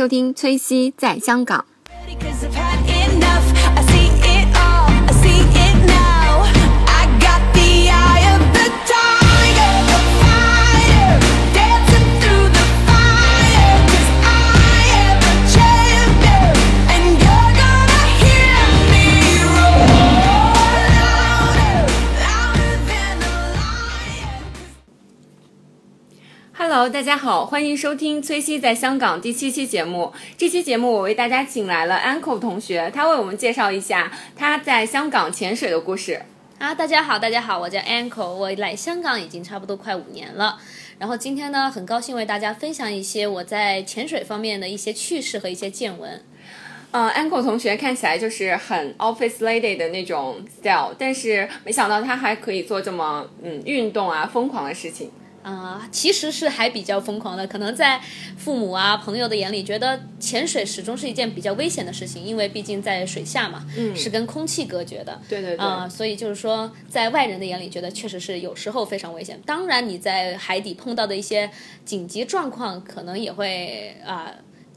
收听崔西在香港。Hello，大家好，欢迎收听崔西在香港第七期节目。这期节目我为大家请来了 ankle 同学，他为我们介绍一下他在香港潜水的故事。啊，大家好，大家好，我叫 Anko，我来香港已经差不多快五年了。然后今天呢，很高兴为大家分享一些我在潜水方面的一些趣事和一些见闻。呃，Uncle 同学看起来就是很 office lady 的那种 style，但是没想到他还可以做这么嗯运动啊疯狂的事情。啊、其实是还比较疯狂的，可能在父母啊、朋友的眼里，觉得潜水始终是一件比较危险的事情，因为毕竟在水下嘛，嗯，是跟空气隔绝的，对对对啊、所以就是说，在外人的眼里，觉得确实是有时候非常危险。当然，你在海底碰到的一些紧急状况，可能也会啊、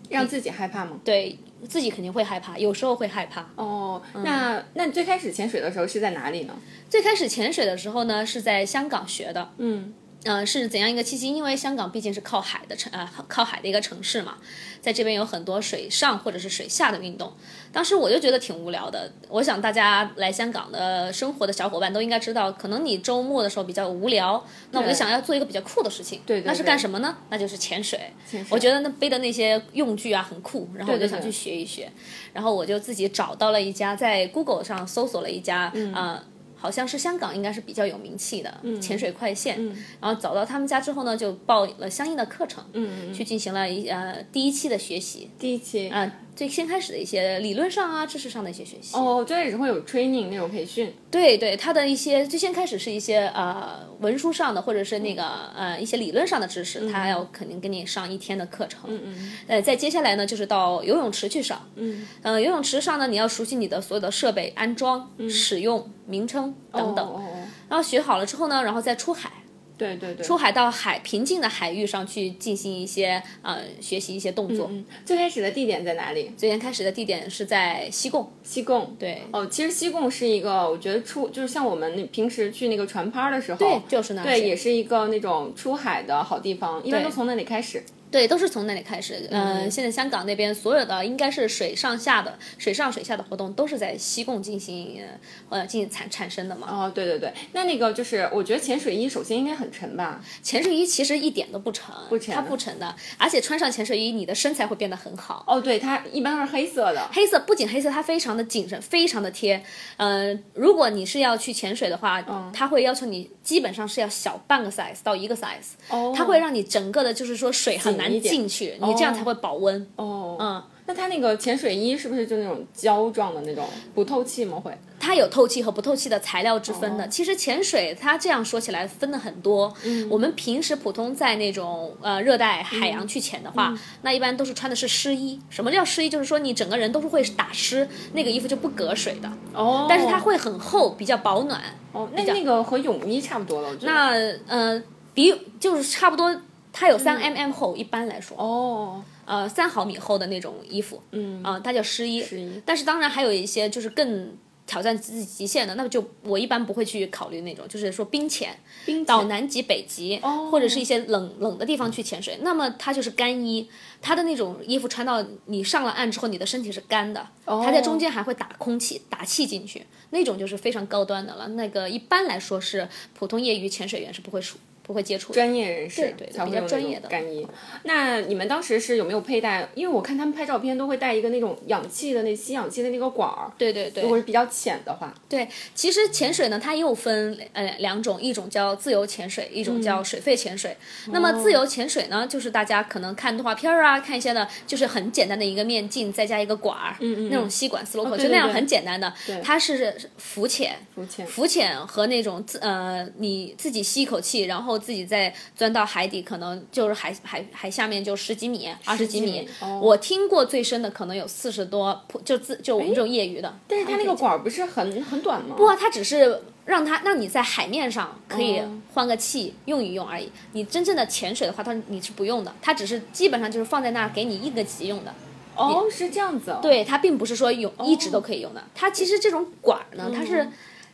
让自己害怕吗？对自己肯定会害怕，有时候会害怕。哦，那那你最开始潜水的时候是在哪里呢？最开始潜水的时候呢，是在香港学的。嗯，呃，是怎样一个契机？因为香港毕竟是靠海的城，呃，靠海的一个城市嘛，在这边有很多水上或者是水下的运动。当时我就觉得挺无聊的。我想大家来香港的生活的小伙伴都应该知道，可能你周末的时候比较无聊，那我就想要做一个比较酷的事情。对对那是干什么呢？那就是潜水。潜水我觉得那背的那些用具啊很酷，然后我就想去学一学。然后我就自己找到了一家，在 Google 上搜索了一家，嗯呃，好像是香港应该是比较有名气的、嗯潜水快线。然后找到他们家之后呢，就报了相应的课程，嗯去进行了一呃第一期的学习。第一期。啊、最先开始的一些理论上啊、知识上的一些学习。哦，最开始会有 training 那种培训。对对，它的一些最先开始是一些呃文书上的，或者是那个呃一些理论上的知识，它要肯定给你上一天的课程。嗯嗯。呃，再接下来呢，就是到游泳池去上。嗯。呃，游泳池上呢，你要熟悉你的所有的设备安装、使用、名称等等。哦哦哦，然后学好了之后呢，然后再出海。对对对。出海到海平静的海域上去进行一些呃学习一些动作。最开始的地点在哪里？最先开始的地点是在西贡。西贡。对。哦，其实西贡是一个，我觉得出就是像我们那平时去那个船趴的时候，对就是那对，也是一个那种出海的好地方，一般都从那里开始。对，都是从那里开始。嗯、现在香港那边所有的应该是水上下的、水上水下的活动，都是在西贡进行呃进行产产生的嘛。哦，对对对，那那个就是，我觉得潜水衣首先应该很沉吧？潜水衣其实一点都不沉，不沉它不沉的，而且穿上潜水衣，你的身材会变得很好。哦，对，它一般都是黑色的。黑色不仅黑色，它非常的紧身，非常的贴。呃，如果你是要去潜水的话，它会要求你基本上是要小半个 size 到一个 size，、哦，它会让你整个的就是说水很难紧一点进去，你这样才会保温。哦，嗯，那它那个潜水衣是不是就那种胶状的那种不透气吗？会？它有透气和不透气的材料之分的。哦其实潜水它这样说起来分的很多。嗯我们平时普通在那种呃热带海洋去潜的话，嗯那一般都是穿的是湿衣。什么叫湿衣？就是说你整个人都是会打湿，那个衣服就不隔水的。哦，但是它会很厚，比较保暖。哦，那那个和泳衣差不多了，我觉得。那呃，比就是差不多，它有三 mm 厚，一般来说。嗯哦，呃三毫米厚的那种衣服，嗯。啊、它叫湿衣。湿衣但是当然还有一些就是更挑战自己极限的，那么就我一般不会去考虑那种，就是说冰潜，冰潜。到南极、北极，哦。或者是一些冷冷的地方去潜水，那么它就是干衣，它的那种衣服穿到你上了岸之后，你的身体是干的，它在中间还会打空气、打气进去，那种就是非常高端的了。那个一般来说是普通业余潜水员是不会属不会接触。专业人士对对比较专业的干衣。那你们当时是有没有佩戴？因为我看他们拍照片都会带一个那种氧气的那吸氧气的那个管儿。对对对如果是比较浅的话，对，其实潜水呢，它又分呃两种，一种叫自由潜水，一种叫水肺潜水。那么自由潜水呢，就是大家可能看动画片儿啊，看一些的，就是很简单的一个面镜，再加一个管儿，嗯嗯那种吸管斯洛克，对对对就那样很简单的。它是浮潜，浮潜浮潜和那种自呃你自己吸一口气，然后后自己再钻到海底，可能就是海海海下面就十几米、二十几米。我听过最深的可能有四十多，就自就我们这种业余的。但是它那个管不是很很短吗？不啊，它只是让它让你在海面上可以哦换个气用一用而已。你真正的潜水的话，它你是不用的，它只是基本上就是放在那儿给你应个急用的。哦，是这样子哦。对，它并不是说永一直都可以用的。它其实这种管儿呢，它是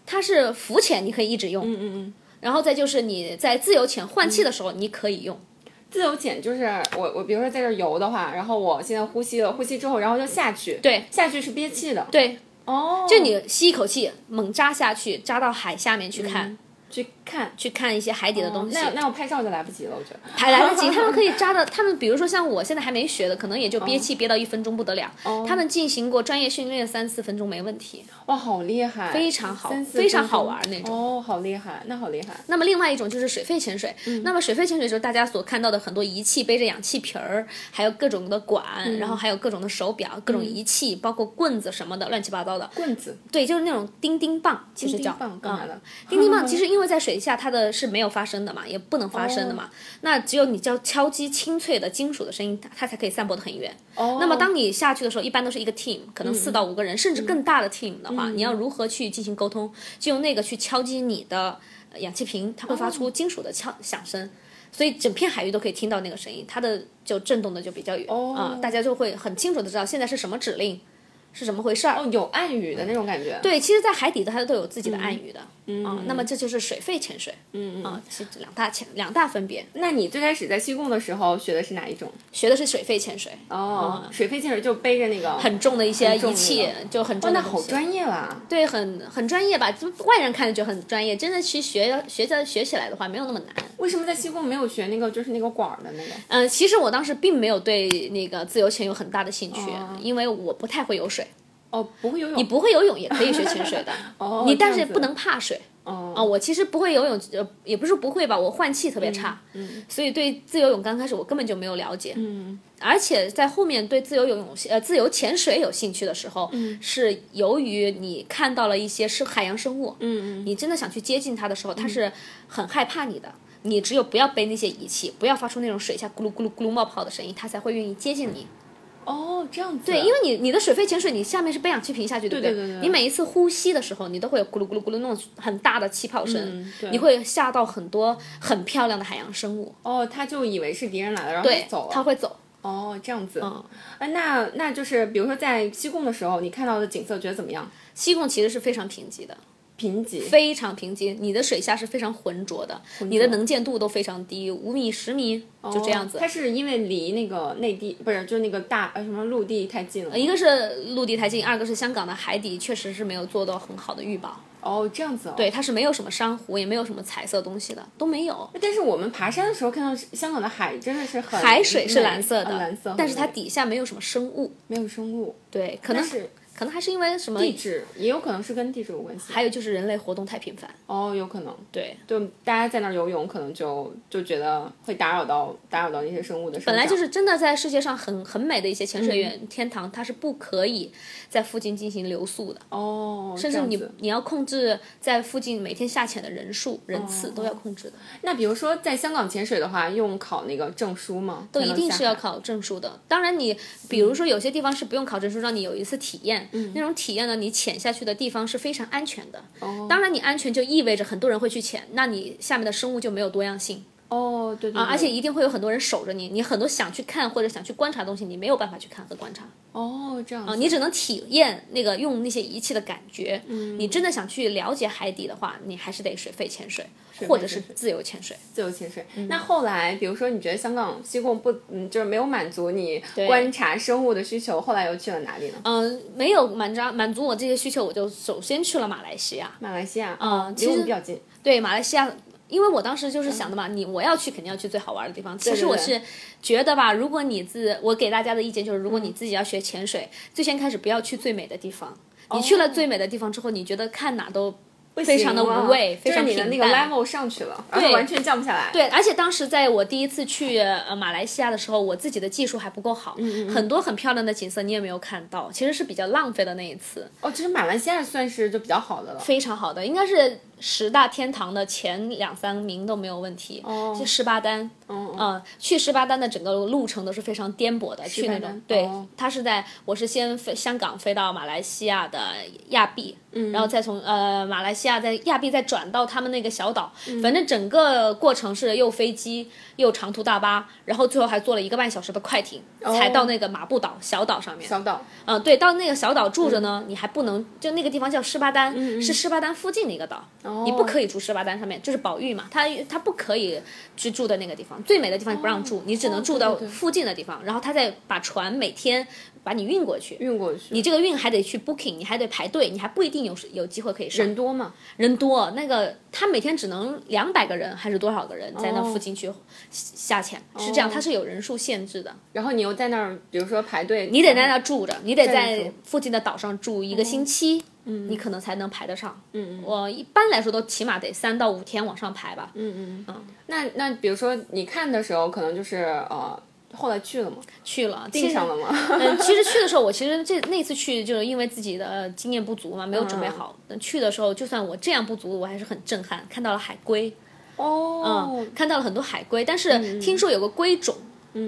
它是浮潜你可以一直用，嗯嗯嗯。然后再就是你在自由潜换气的时候你可以用。自由潜就是我我比如说在这儿游的话，然后我现在呼吸了，呼吸之后然后就下去，对。下去是憋气的。对，哦，就你吸一口气，猛扎下去，扎到海下面去看，去看去看一些海底的东西。那那我拍照就来不及了，我觉得。还来得及，他们可以扎的，他们比如说像我现在还没学的，可能也就憋气憋到一分钟不得了。哦他们进行过专业训练，三四分钟没问题。哇，好厉害，非常好非常好玩那种哦，好厉害，那好厉害。那么另外一种就是水肺潜水，嗯那么水肺潜水就是大家所看到的很多仪器，背着氧气瓶儿，还有各种的管，嗯然后还有各种的手表、各种仪器，包括棍子什么的，乱七八糟的。棍子，对，就是那种钉钉棒，其实叫钉棒干嘛的嗯钉钉棒 其实因为在水下它的是没有发声的嘛，也不能发声的哦嘛。那只有你叫敲击清脆的金属的声音，它它才可以散播的很远。哦，那么当你下去的时候，一般都是一个 team，可能四到五个人，甚至更大的 team 的嗯话，你要如何去进行沟通？就用那个去敲击你的呃氧气瓶，它会发哦出金属的敲响声。所以整片海域都可以听到那个声音，它的就震动的就比较远啊、哦大家就会很清楚的知道现在是什么指令，是怎么回事儿。哦有暗语的那种感觉。，对，其实，在海底的它都有自己的暗语的，嗯啊、那么这就是水肺潜水，嗯啊，其实两大潜两大分别，那你最开始在西贡的时候学的是哪一种？学的是水肺潜水，哦，水肺潜水就背着那个很重的一些仪器那个，就很哇，那重的东西。好专业啦。对，很很专业吧？就外人看着就很专业，真的去学学着学起来的话，没有那么难。为什么在西贡没有学那个就是那个管儿的那个？嗯、其实我当时并没有对那个自由潜有很大的兴趣，哦因为我不太会游水。哦，不会游泳。你不会游泳也可以学潜水的，哦，你但是不能怕水。哦。啊，我其实不会游泳，呃，也不是不会吧，我换气特别差，嗯所以对自由泳刚开始我根本就没有了解，嗯，而且在后面对自由游泳呃自由潜水有兴趣的时候，嗯，是由于你看到了一些是海洋生物，嗯嗯，你真的想去接近它的时候，它是很害怕你的。你只有不要背那些仪器，不要发出那种水下咕噜咕噜咕噜冒泡的声音，它才会愿意接近你。哦，这样子。对，因为你你的水肺潜水，你下面是背氧气瓶下去，对不对对对对你每一次呼吸的时候，你都会有咕噜咕噜咕噜那种很大的气泡声，嗯你会吓到很多很漂亮的海洋生物。哦，他就以为是敌人来了，然后走，了。它会走。哦，这样子。嗯，啊，那那就是比如说在西贡的时候，你看到的景色觉得怎么样？西贡其实是非常贫瘠的，贫瘠。非常贫瘠。你的水下是非常浑浊的，你的能见度都非常低，五米、十米就这样子。哦它是因为离那个内地不是，就是那个大呃什么陆地太近了。一个是陆地太近，二个是香港的海底确实是没有做到很好的预报。哦，这样子哦。对，它是没有什么珊瑚，也没有什么彩色东西的，都没有。但是我们爬山的时候看到香港的海真的是很海水是蓝色的，呃蓝色，但是它底下没有什么生物。没有生物，对，可能是可能还是因为什么？地质也有可能是跟地质有关系。还有就是人类活动太频繁。哦，有可能，对，就大家在那儿游泳，可能就就觉得会打扰到打扰到那些生物的。本来就是真的在世界上很很美的一些潜水员、天堂，它是不可以在附近进行留宿的，哦，甚至你你要控制在附近每天下潜的人数、人次都要控制的，那比如说在香港潜水的话，用考那个证书吗？都一。定是要考证书的。当然你，比如说有些地方是不用考证书，让你有一次体验，嗯那种体验呢，你潜下去的地方是非常安全的。哦当然，你安全就意味着很多人会去潜，那你下面的生物就没有多样性。哦，对对对，啊，而且一定会有很多人守着你，你很多想去看或者想去观察的东西，你没有办法去看和观察哦这样啊，你只能体验那个用那些仪器的感觉。嗯，你真的想去了解海底的话，你还是得水肺潜水或者是自由潜水。自由潜水。嗯那后来，比如说你觉得香港西贡不，嗯，就是没有满足你观察生物的需求，后来又去了哪里呢？嗯、没有满足满足我这些需求，我就首先去了马来西亚。马来西亚，嗯离我们其实比较近。对马来西亚，因为我当时就是想的嘛，你我要去肯定要去最好玩的地方。其实我是觉得吧，如果你自我给大家的意见就是，如果你自己要学潜水，最先开始不要去最美的地方。你去了最美的地方之后，你觉得看哪都非常的无味，非常就是你的那个 level 上去了，而且完全降不下来。对，而且当时在我第一次去呃马来西亚的时候，我自己的技术还不够好，很多很漂亮的景色你也没有看到，其实是比较浪费的那一次。哦，其实马来西亚算是就比较好的了。非常好的，应该是十大天堂的前两三名都没有问题。哦。就十八丹，嗯嗯，去十八丹的整个路程都是非常颠簸的，去那种对哦，它是在我是先飞香港飞到马来西亚的亚庇，嗯。然后再从呃马来西亚在亚庇再转到他们那个小岛，嗯。反正整个过程是又飞机又长途大巴，然后最后还坐了一个半小时的快艇，才到那个马布岛小岛上面。小岛。嗯，对，到那个小岛住着呢，你还不能就那个地方叫施巴丹，是施巴丹附近的一个岛，你不可以住十八单上面，就是保育嘛，他他不可以去住的那个地方，最美的地方不让住，你只能住到附近的地方，然后他再把船每天把你运过去。运过去，你这个运还得去 booking，你还得排队，你还不一定有有机会可以上。人多嘛？人多，那个他每天只能两百个人还是多少个人在那哦附近去下潜，是这样，他是有人数限制的。然后你又在那儿，比如说排队，你得在那儿住着，你得在附近的岛上住一个星期，你可能才能排得上。嗯嗯我一般来说都起码得三到五天往上排吧。嗯嗯嗯那那比如说你看的时候，可能就是呃，后来去了吗？去了，订上了吗？嗯，其实去的时候，我其实这那次去就是因为自己的呃经验不足嘛，没有准备好。等去的时候，就算我这样不足，我还是很震撼，看到了海龟，哦，嗯，看到了很多海龟，但是听说有个龟种。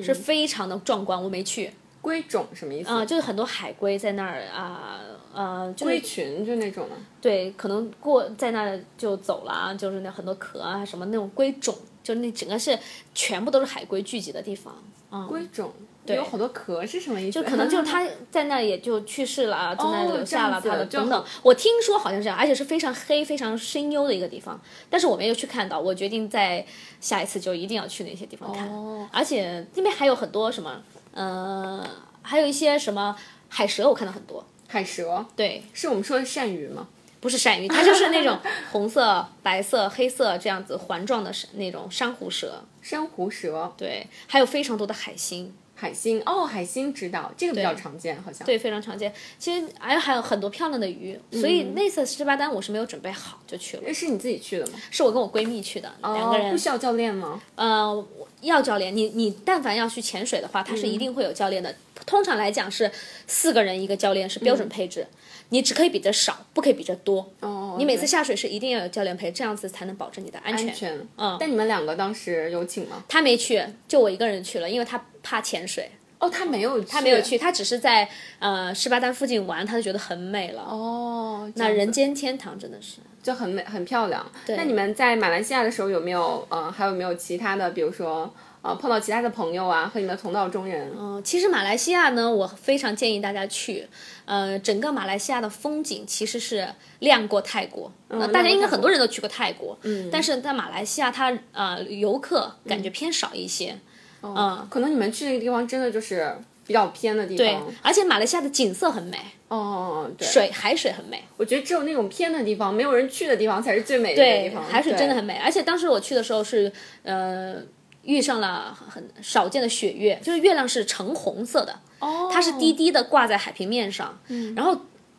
是非常的壮观，我没去龟种什么意思？啊、就是很多海龟在那儿啊，呃，就是龟群就那种的。对，可能过在那儿就走了啊，就是那很多壳啊什么那种龟种，就那整个是全部都是海龟聚集的地方。嗯，龟种对有好多壳是什么意思？就可能就是它 在那也就去世了啊，在留下了哦这样子就他的等等。我听说好像是这样，而且是非常黑、非常深幽的一个地方，但是我没有去看到。我决定在下一次就一定要去那些地方看，哦而且那边还有很多什么，呃，还有一些什么海蛇，我看到很多。海蛇，对，是我们说的鳝鱼吗？不是鳝鱼，它就是那种 红色、白色、黑色这样子环状的那种珊瑚蛇。珊瑚蛇、对，还有非常多的海星，海星，哦，海星知道，这个比较常见，好像。对，非常常见。其实还有还有很多漂亮的鱼，所以嗯那次十八单我是没有准备好就去了，是你自己去的吗？是我跟我闺蜜去的，两个哦，人不。需要教练吗？呃，我要教练，你你但凡要去潜水的话，它是一定会有教练的。通常来讲是四个人一个教练是标准配置，你只可以比这少，不可以比这多。哦，你每次下水是一定要有教练陪，这样子才能保证你的安全。安全。嗯但你们两个当时有请吗？他没去，就我一个人去了，因为他怕潜水，哦，他没有，他他没有去，。他只是在呃十八单附近玩，他就觉得很美了。哦，那那人间天堂真的是。就很美，很漂亮。那你们在马来西亚的时候有没有呃，还有没有其他的，比如说呃，碰到其他的朋友啊，和你的同道中人？嗯，其实马来西亚呢，我非常建议大家去。呃，整个马来西亚的风景其实是亮过泰国。呃大家应该很多人都去过泰国，嗯，但是在马来西亚它呃游客感觉偏少一些。嗯，可能你们去那个地方真的就是比较偏的地对方。，而且马来西亚的景色很美，哦，对，水海水很美。我觉得只有那种偏的地方，没有人去的地方才是最美的地对方。，海水真的很。美。而且当时我去的时候是呃遇上了很少见的雪月，就是月亮是橙红色的，哦，它是低低的挂在海平面上，然后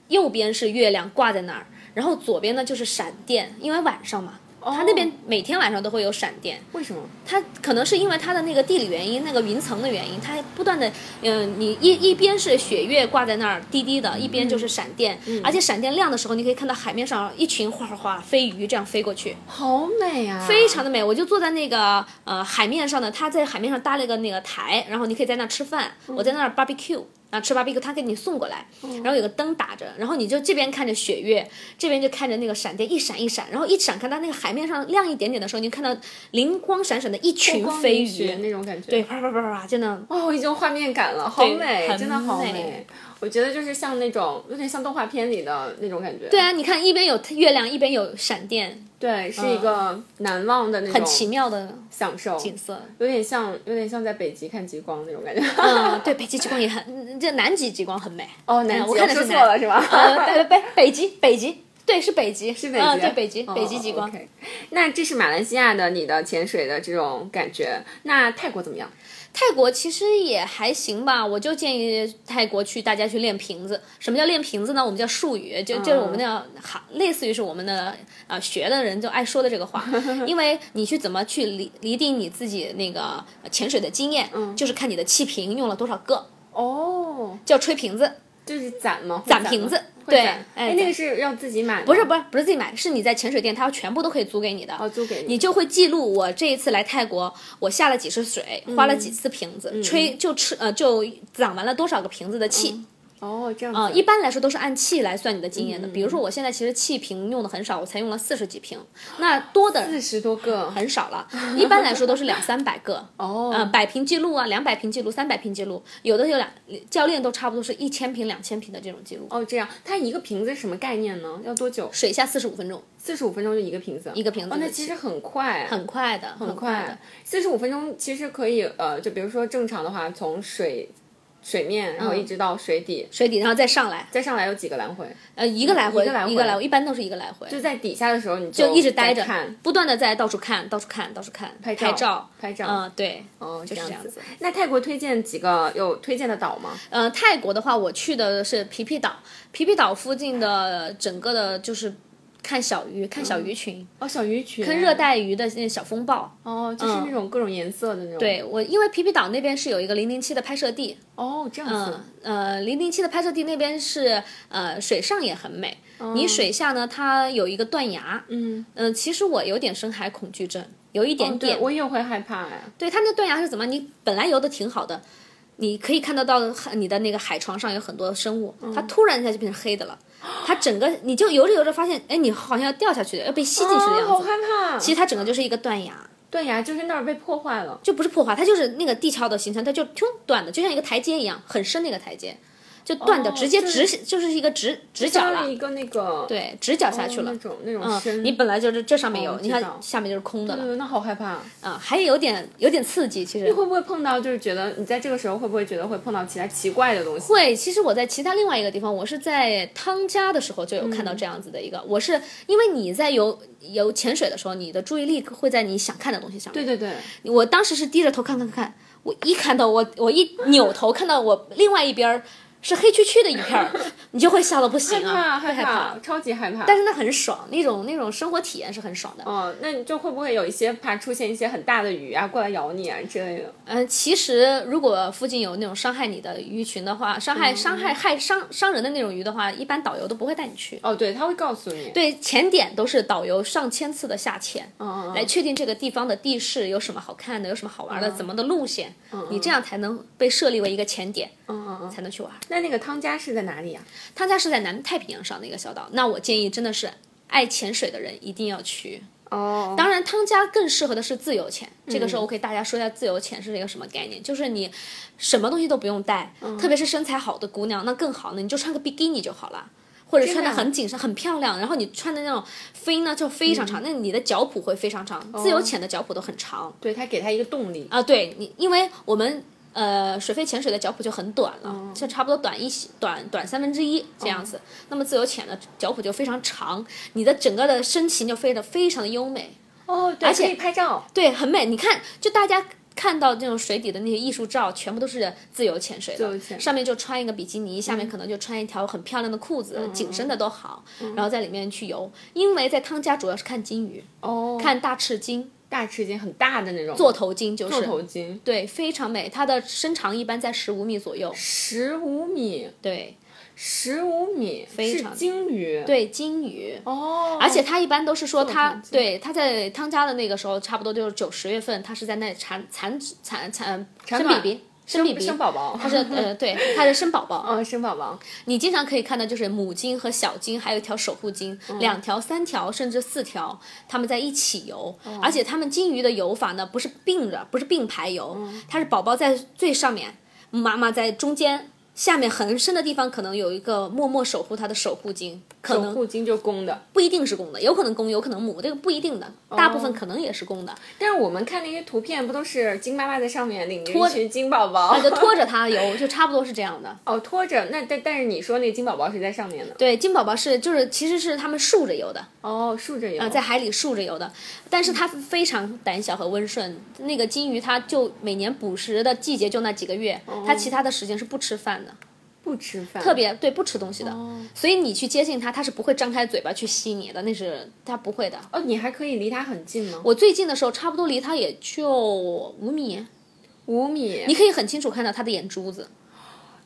右边是月亮挂在那儿，然后左边呢就是闪电，因为晚上嘛。它那边每天晚上都会有闪电，为什么？它可能是因为它的那个地理原因，那个云层的原因，它不断的，嗯、你一一边是雪月挂在那儿滴滴的，一边就是闪电，而且闪电亮的时候，你可以看到海面上一群哗哗哗飞鱼这样飞过去，好美啊！非常的美。我就坐在那个呃海面上的，它在海面上搭了一个那个台，然后你可以在那儿吃饭，我在那儿 barbecue。啊，吃 barbecue，他给你送过来，然后有个灯打着，然后你就这边看着雪月，这边就看着那个闪电一闪一闪，然后一闪看到那个海面上亮一点点的时候，你就看到灵光闪闪的一群飞鱼，那种感觉。对，啪啪啪啪啪，真的哦，我已经画面感了，好美，真的好美美。我觉得就是像那种有点像动画片里的那种感觉。对啊，你看一边有月亮，一边有闪电，对，是一个难忘的那种很奇妙的享受，景色。有点像有点像在北极看极光那种感觉。嗯，对，北极极光也很，嗯这南极极光很美。哦，南极我看的是南说错了是吧？呃，对北北极北极，对，是北极，是北极嗯，对，北极哦北极极光。那这是马来西亚的你的潜水的这种感觉。那泰国怎么样？泰国其实也还行吧，我就建议泰国去大家去练瓶子。什么叫练瓶子呢？我们叫术语，就就是我们那行，类似于是我们的啊、学的人就爱说的这个话。因为你去怎么去厘厘定你自己那个潜水的经验，就是看你的气瓶用了多少个，哦，叫吹瓶子。就是攒吗？攒瓶子对攒哎哎，那个是要自己买吗？不是不是不是自己买，是你在潜水店，它全部都可以租给你的。哦，租给你你就会记录我这一次来泰国，我下了几次水，花了几次瓶子，吹就吃呃就攒完了多少个瓶子的气。哦，这样啊、子。一般来说都是按气来算你的经验的。比如说我现在其实气瓶用的很少，我才用了四十几瓶，那多的四十多个。很少了。一般来说都是两三百个。哦，嗯，百瓶记录啊，两百瓶记录，三百瓶记录，有的有两教练都差不多是一千瓶、两千瓶的这种记录。哦，这样，它一个瓶子是什么概念呢？要多久？水下四十五分钟，四十五分钟就一个瓶子，一个瓶子哦，那其实很快，很快的，很快的快。。四十五分钟其实可以，呃，就比如说正常的话，从水水面，然后一直到水底，水底，然后再上来，再上来有几个来回？呃，一个来回，一个来回一个来回，一般都是一个来回，就在底下的时候，你就一直待着看，不断的在到处看，到处看，到处看，拍照照，拍照嗯，对，哦，就是这样这样子。那泰国推荐几个有推荐的岛吗？呃，泰国的话，我去的是皮皮岛，皮皮岛附近的整个的就是看小鱼，看小鱼群，哦，小鱼群，看热带鱼的那小风暴。哦，就是那种各种颜色的那种。，对我，因为皮皮岛那边是有一个零零七的拍摄地，哦，这样子。嗯，呃，零零七的拍摄地那边是呃水上也很美，你水下呢它有一个断崖，嗯，嗯、其实我有点深海恐惧症，有一点点，我也会害怕哎。对它那断崖是怎么？你本来游的挺好的，你可以看得到海你的那个海床上有很多生物，它突然一下就变成黑的了，它整个你就游着游着发现，哎，你好像要掉下去的，要被吸进去的哦，样子。好害怕！其实它整个就是一个断崖，断崖就是那儿被破坏了。就不是破坏，它就是那个地壳的形成，它就挺短的，就像一个台阶一样，很深的一个台阶，就断掉，哦直接就是直就是一个直直角了。一个那个对，直角下去了哦那。种那种深，嗯，你本来就是这上面有，你看下面就是空的了，呃，那好害怕。啊，还有点有点刺激，其实你会不会碰到？就是觉得你在这个时候会不会觉得会碰到其他奇怪的东西？会，其实我在其他另外一个地方，我是在汤加的时候就有嗯看到这样子的一个，我是因为你在游游潜水的时候，你的注意力会在你想看的东西上面。对对对，我当时是低着头看看看，我一看到我我一扭头看到我另外一边儿是黑黢黢的一片儿，你就会吓得不行啊，害怕害怕，超级害怕。但是那很爽，那种那种生活体验是很爽的。哦，那你就会不会有一些怕出现一些很大的鱼啊过来咬你啊之类的？嗯，其实如果附近有那种伤害你的鱼群的话，伤害、伤害害伤伤人的那种鱼的话，一般导游都不会带你去。哦，对，他会告诉你。对，潜点都是导游上千次的下潜，嗯嗯来确定这个地方的地势有什么好看的，有什么好玩的，怎么的路线，你这样才能被设立为一个潜点，嗯嗯嗯。才能去玩。那那个汤加是在哪里呀、汤加是在南太平洋上的一个小岛，那我建议真的是爱潜水的人一定要去。哦，当然，汤加更适合的是自由潜。这个时候我给大家说一下自由潜是一个什么概念，就是你什么东西都不用带，特别是身材好的姑娘，那更好呢，你就穿个比基尼就好了。或者穿的很紧身、很漂亮，然后你穿的那种飞呢就非常长，那你的脚蹼会非常长。自由潜的脚蹼都很长对他给他一个动力。啊，对你，因为我们呃水肺潜水的脚蹼就很短了，就差不多短一短短三分之一这样子。那么自由潜的脚蹼就非常长，你的整个的身形就飞得非常的优美。哦，对，而且可以拍照。对，很美。你看，就大家看到这种水底的那些艺术照，全部都是自由潜水的，上面就穿一个比基尼，下面可能就穿一条很漂亮的裤子，紧身的都好，然后在里面去游。因为在汤加主要是看金鱼，哦，看大赤金、大吃鲸，很大的那种。座头鲸，就是座头鲸，对，非常美。它的身长一般在十五米左右，十五米，对十五米，是非常鲸鱼。，对，鲸鱼。哦，而且它一般都是说它对它在汤加的那个时候，差不多就是九十月份，它是在那产产产产生卵 BB 生 BB 生宝宝，它是呃，对，它是生宝宝。嗯，生宝宝。你经常可以看到，就是母鲸和小鲸，还有一条守护鲸，两条、三条甚至四条，它们在一起游。而且它们鲸鱼的游法呢，不是并着，不是并排游，它是宝宝在最上面，妈妈在中间。下面很深的地方可能有一个默默守护它的守护鲸，可能守护鲸就公的，不一定是公的，有可能公，有可能母，这个不一定的，大部分可能也是公的。但是我们看那些图片，不都是鲸妈妈在上面领着拖一群鲸宝宝啊？就拖着它游，就差不多是这样的。哦，拖着。那但但是你说那个鲸宝宝是在上面的。对，金宝宝是就是其实是它们竖着游的，哦，竖着游。啊，在海里竖着游的，但是它非常胆小和温顺。那个金鱼它就每年捕食的季节就那几个月，它其他的时间是不吃饭的，不吃饭。特别对不吃东西的。所以你去接近它，它是不会张开嘴巴去吸你的，那是它不会的。哦，你还可以离它很近吗？我最近的时候，差不多离它也就五米，五米。你可以很清楚看到它的眼珠子，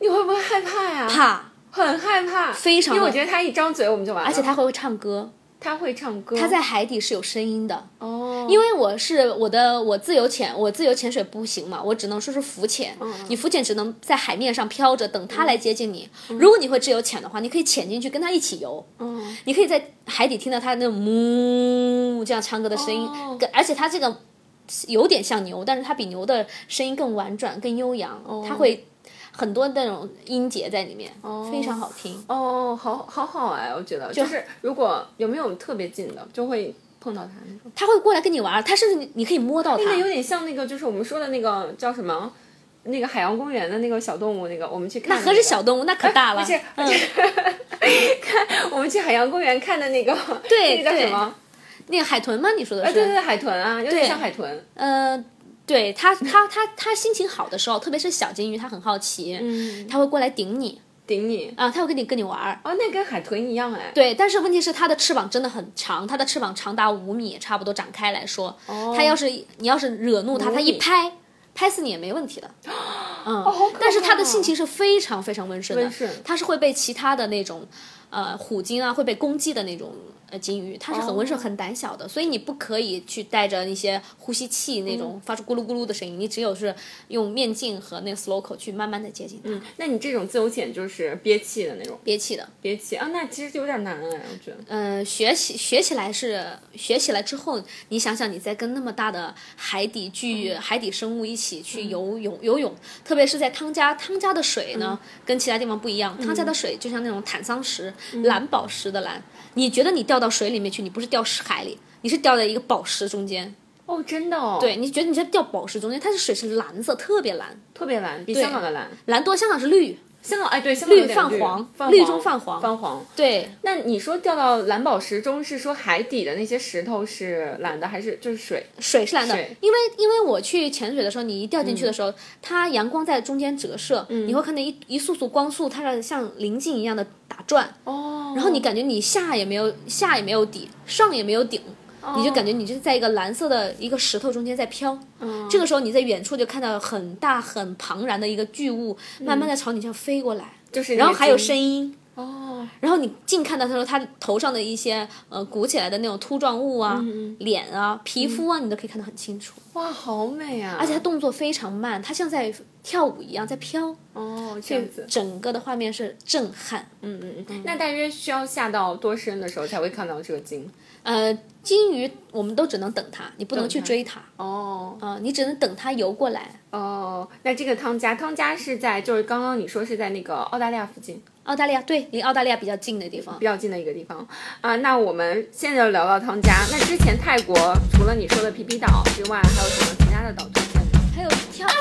你会不会害怕呀？怕。很害怕，非常因为我觉得它一张嘴我们就完了，而且它还会唱歌，他会唱歌，他在海底是有声音的。哦，因为我是我的我自由潜，我自由潜水不行嘛，我只能说是浮潜。嗯你浮潜只能在海面上漂着，等他来接近你。如果你会自由潜的话，你可以潜进去跟他一起游。嗯，你可以在海底听到他那种哞这样唱歌的声音，哦而且他这个有点像牛，但是它比牛的声音更婉转、更悠扬，它会很多那种音节在里面，非常好听。哦，好好好哎，我觉得就是如果有没有特别近的，就会碰到他那种。它会过来跟你玩儿，它甚至你你可以摸到它。那个有点像那个，就是我们说的那个叫什么？那个海洋公园的那个小动物，那个我们去看、那何止小动物，那可大了。不是，嗯，看 我们去海洋公园看的那个，对那个叫什么？那个海豚吗？你说的啊，是？对对对，海豚啊，有点像海豚。呃，对他，他他他心情好的时候，特别是小金鱼，它很好奇，嗯，它会过来顶你顶你。啊，它会跟你跟你玩儿。哦，那跟海豚一样哎。对，但是问题是它的翅膀真的很长，它的翅膀长达五米，差不多展开来说，它要是你要是惹怒它，它一拍。拍死你也没问题的，嗯，但是它的性情是非常非常温顺的，它是会被其他的那种，呃，虎鲸啊会被攻击的那种呃鲸鱼，它是很温顺、哦很胆小的，所以你不可以去带着那些呼吸器那嗯种发出咕噜咕噜的声音，你只有是用面镜和那个 slow 口去慢慢的接近它，嗯，那你这种自由潜就是憋气的那种，憋气的。憋气。啊，那其实有点难哎，我觉得。嗯，学起学起来是学起来之后，你想想你在跟那么大的海底巨、海底生物一起去游泳游泳，特别是在汤加，汤加的水呢、跟其他地方不一样，汤加的水就像那种坦桑石、蓝宝石的蓝，你觉得你掉到水里面去，你不是掉海里，你是掉在一个宝石中间，哦，真的哦。，对，你觉得你在掉宝石中间，它是水是蓝色，特别蓝，特别蓝，比香港的蓝。蓝多，香港是绿，香港哎，对，香港有绿点泛黄绿中泛黄泛黄。对，那你说掉到蓝宝石中，是说海底的那些石头是蓝的，还是就是水？水是蓝的，因为因为我去潜水的时候，你一掉进去的时候，它阳光在中间折射，你会看到一一束束光束，它是像棱镜一样的打转，哦，然后你感觉你下也没有下也没有底，上也没有顶。你就感觉你就是在一个蓝色的一个石头中间在飘，这个时候你在远处就看到很大很庞然的一个巨物，慢慢的朝你这样飞过来，就是然后还有声音，哦，然后你近看到它时候，它头上的一些呃鼓起来的那种凸状物啊、脸啊、皮肤啊，你都可以看得很清楚。哇，好美啊！而且它动作非常慢，它像在跳舞一样在飘，哦，这样子。整个的画面是震撼。嗯嗯嗯。那大约需要下到多深的时候才会看到这个鲸？呃，鲸鱼我们都只能等它，你不能去追它，哦啊、你只能等它游过来。哦，那这个汤加，汤加是在就是刚刚你说是在那个澳大利亚附近澳大利亚对，离澳大利亚比较近的地方比。较近的一个地方啊。那我们现在就聊到汤加。那之前泰国除了你说的皮皮岛之外，还有什么其他的岛推荐吗？还有跳 I